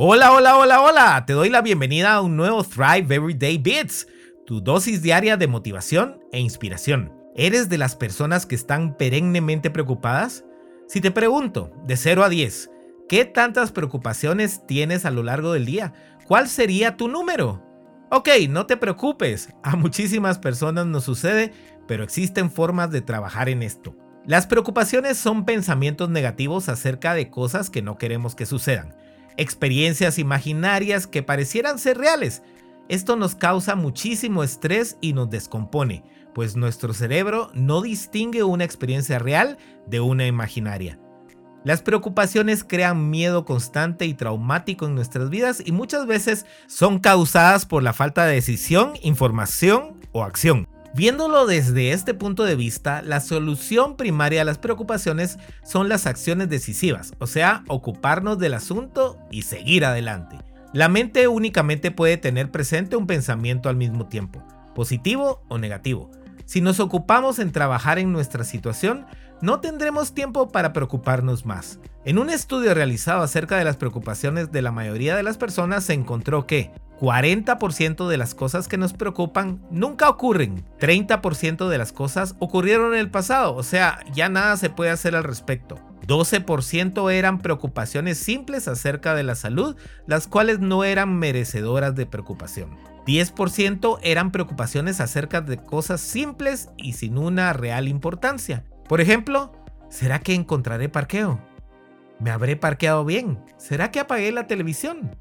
Hola, hola, hola, hola. Te doy la bienvenida a un nuevo Thrive Everyday Bits, tu dosis diaria de motivación e inspiración. ¿Eres de las personas que están perennemente preocupadas? Si te pregunto, de 0 a 10, ¿qué tantas preocupaciones tienes a lo largo del día? ¿Cuál sería tu número? Ok, no te preocupes, a muchísimas personas nos sucede, pero existen formas de trabajar en esto. Las preocupaciones son pensamientos negativos acerca de cosas que no queremos que sucedan experiencias imaginarias que parecieran ser reales. Esto nos causa muchísimo estrés y nos descompone, pues nuestro cerebro no distingue una experiencia real de una imaginaria. Las preocupaciones crean miedo constante y traumático en nuestras vidas y muchas veces son causadas por la falta de decisión, información o acción. Viéndolo desde este punto de vista, la solución primaria a las preocupaciones son las acciones decisivas, o sea, ocuparnos del asunto y seguir adelante. La mente únicamente puede tener presente un pensamiento al mismo tiempo, positivo o negativo. Si nos ocupamos en trabajar en nuestra situación, no tendremos tiempo para preocuparnos más. En un estudio realizado acerca de las preocupaciones de la mayoría de las personas se encontró que 40% de las cosas que nos preocupan nunca ocurren. 30% de las cosas ocurrieron en el pasado, o sea, ya nada se puede hacer al respecto. 12% eran preocupaciones simples acerca de la salud, las cuales no eran merecedoras de preocupación. 10% eran preocupaciones acerca de cosas simples y sin una real importancia. Por ejemplo, ¿será que encontraré parqueo? ¿Me habré parqueado bien? ¿Será que apagué la televisión?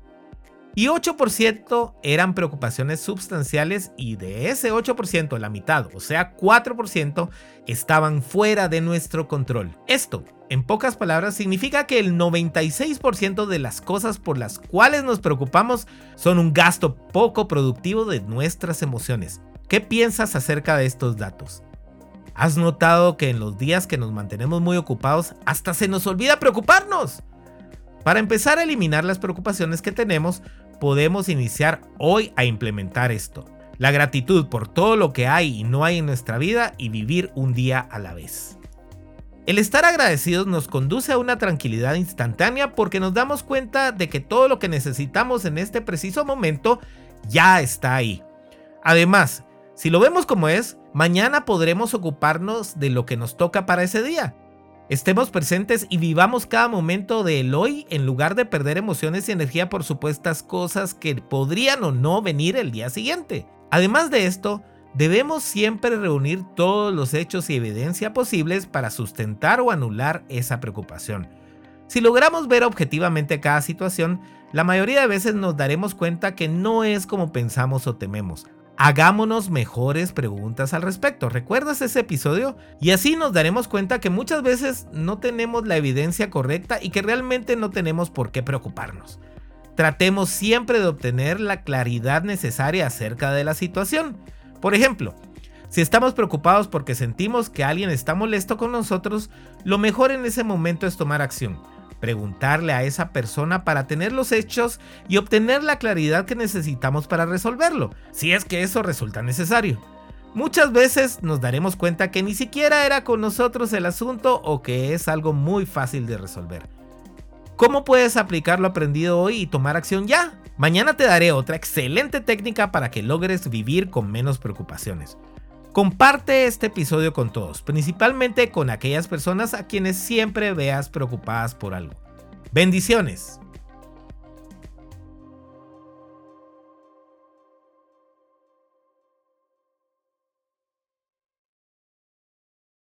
y 8% eran preocupaciones sustanciales y de ese 8% la mitad, o sea 4%, estaban fuera de nuestro control. Esto, en pocas palabras, significa que el 96% de las cosas por las cuales nos preocupamos son un gasto poco productivo de nuestras emociones. ¿Qué piensas acerca de estos datos? ¿Has notado que en los días que nos mantenemos muy ocupados hasta se nos olvida preocuparnos? Para empezar a eliminar las preocupaciones que tenemos, podemos iniciar hoy a implementar esto. La gratitud por todo lo que hay y no hay en nuestra vida y vivir un día a la vez. El estar agradecidos nos conduce a una tranquilidad instantánea porque nos damos cuenta de que todo lo que necesitamos en este preciso momento ya está ahí. Además, si lo vemos como es, mañana podremos ocuparnos de lo que nos toca para ese día. Estemos presentes y vivamos cada momento del hoy en lugar de perder emociones y energía por supuestas cosas que podrían o no venir el día siguiente. Además de esto, debemos siempre reunir todos los hechos y evidencia posibles para sustentar o anular esa preocupación. Si logramos ver objetivamente cada situación, la mayoría de veces nos daremos cuenta que no es como pensamos o tememos, hagámonos mejores preguntas al respecto. ¿Recuerdas ese episodio? Y así nos daremos cuenta que muchas veces no tenemos la evidencia correcta y que realmente no tenemos por qué preocuparnos. Tratemos siempre de obtener la claridad necesaria acerca de la situación. Por ejemplo, si estamos preocupados porque sentimos que alguien está molesto con nosotros, lo mejor en ese momento es tomar acción preguntarle a esa persona para tener los hechos y obtener la claridad que necesitamos para resolverlo, si es que eso resulta necesario. Muchas veces nos daremos cuenta que ni siquiera era con nosotros el asunto o que es algo muy fácil de resolver. ¿Cómo puedes aplicar lo aprendido hoy y tomar acción ya? Mañana te daré otra excelente técnica para que logres vivir con menos preocupaciones. Comparte este episodio con todos, principalmente con aquellas personas a quienes siempre veas preocupadas por algo. Bendiciones.